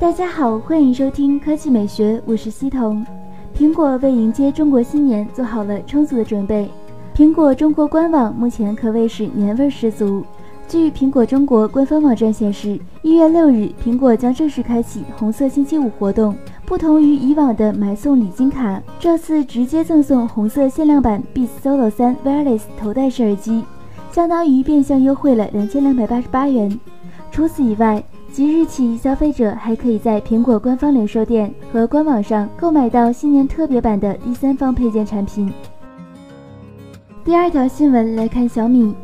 大家好，欢迎收听科技美学，我是西彤。苹果为迎接中国新年做好了充足的准备。苹果中国官网目前可谓是年味十足。据苹果中国官方网站显示，一月六日，苹果将正式开启红色星期五活动。不同于以往的买送礼金卡，这次直接赠送红色限量版 Beats Solo 3 Wireless 头戴式耳机，相当于变相优惠了两千两百八十八元。除此以外，即日起，消费者还可以在苹果官方零售店和官网上购买到新年特别版的第三方配件产品。第二条新闻来看，小米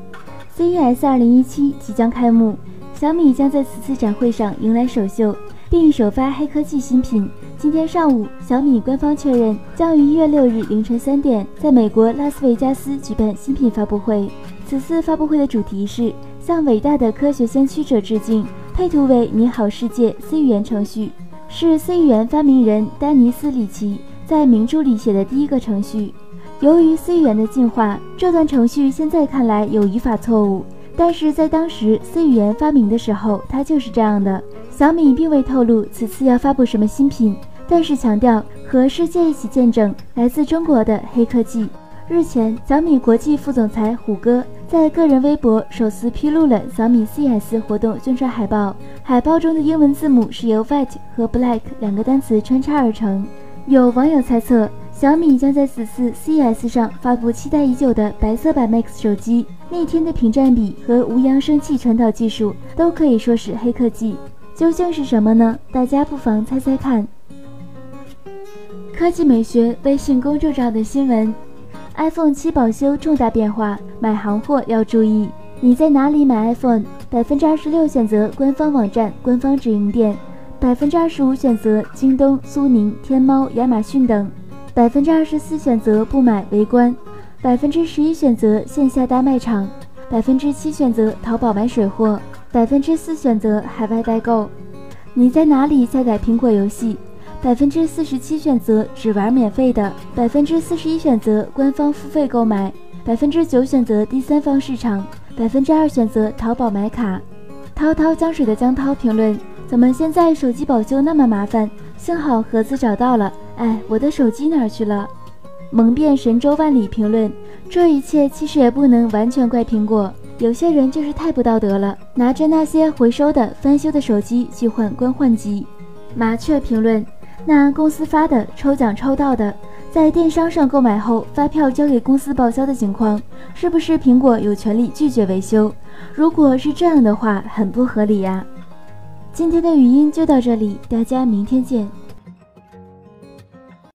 CES 2017即将开幕，小米将在此次展会上迎来首秀，并首发黑科技新品。今天上午，小米官方确认将于一月六日凌晨三点，在美国拉斯维加斯举办新品发布会。此次发布会的主题是向伟大的科学先驱者致敬，配图为“你好世界 ”C 语言程序，是 C 语言发明人丹尼斯·里奇在名著里写的第一个程序。由于 C 语言的进化，这段程序现在看来有语法错误，但是在当时 C 语言发明的时候，它就是这样的。小米并未透露此次要发布什么新品。但是强调和世界一起见证来自中国的黑科技。日前，小米国际副总裁虎哥在个人微博首次披露了小米 CS 活动宣传海报。海报中的英文字母是由 white 和 black 两个单词穿插而成。有网友猜测，小米将在此次 CS 上发布期待已久的白色版 Max 手机。逆天的屏占比和无扬声器传导技术都可以说是黑科技。究竟是什么呢？大家不妨猜猜看。科技美学微信公众号的新闻：iPhone 七保修重大变化，买行货要注意。你在哪里买 iPhone？百分之二十六选择官方网站、官方直营店，百分之二十五选择京东、苏宁、天猫、亚马逊等，百分之二十四选择不买围观，百分之十一选择线下大卖场，百分之七选择淘宝买水货，百分之四选择海外代购。你在哪里下载苹果游戏？百分之四十七选择只玩免费的，百分之四十一选择官方付费购买，百分之九选择第三方市场，百分之二选择淘宝买卡。滔滔江水的江涛评论：怎么现在手机保修那么麻烦？幸好盒子找到了，哎，我的手机哪去了？蒙遍神州万里评论：这一切其实也不能完全怪苹果，有些人就是太不道德了，拿着那些回收的翻修的手机去换官换机。麻雀评论。那公司发的抽奖抽到的，在电商上购买后发票交给公司报销的情况，是不是苹果有权利拒绝维修？如果是这样的话，很不合理呀。今天的语音就到这里，大家明天见。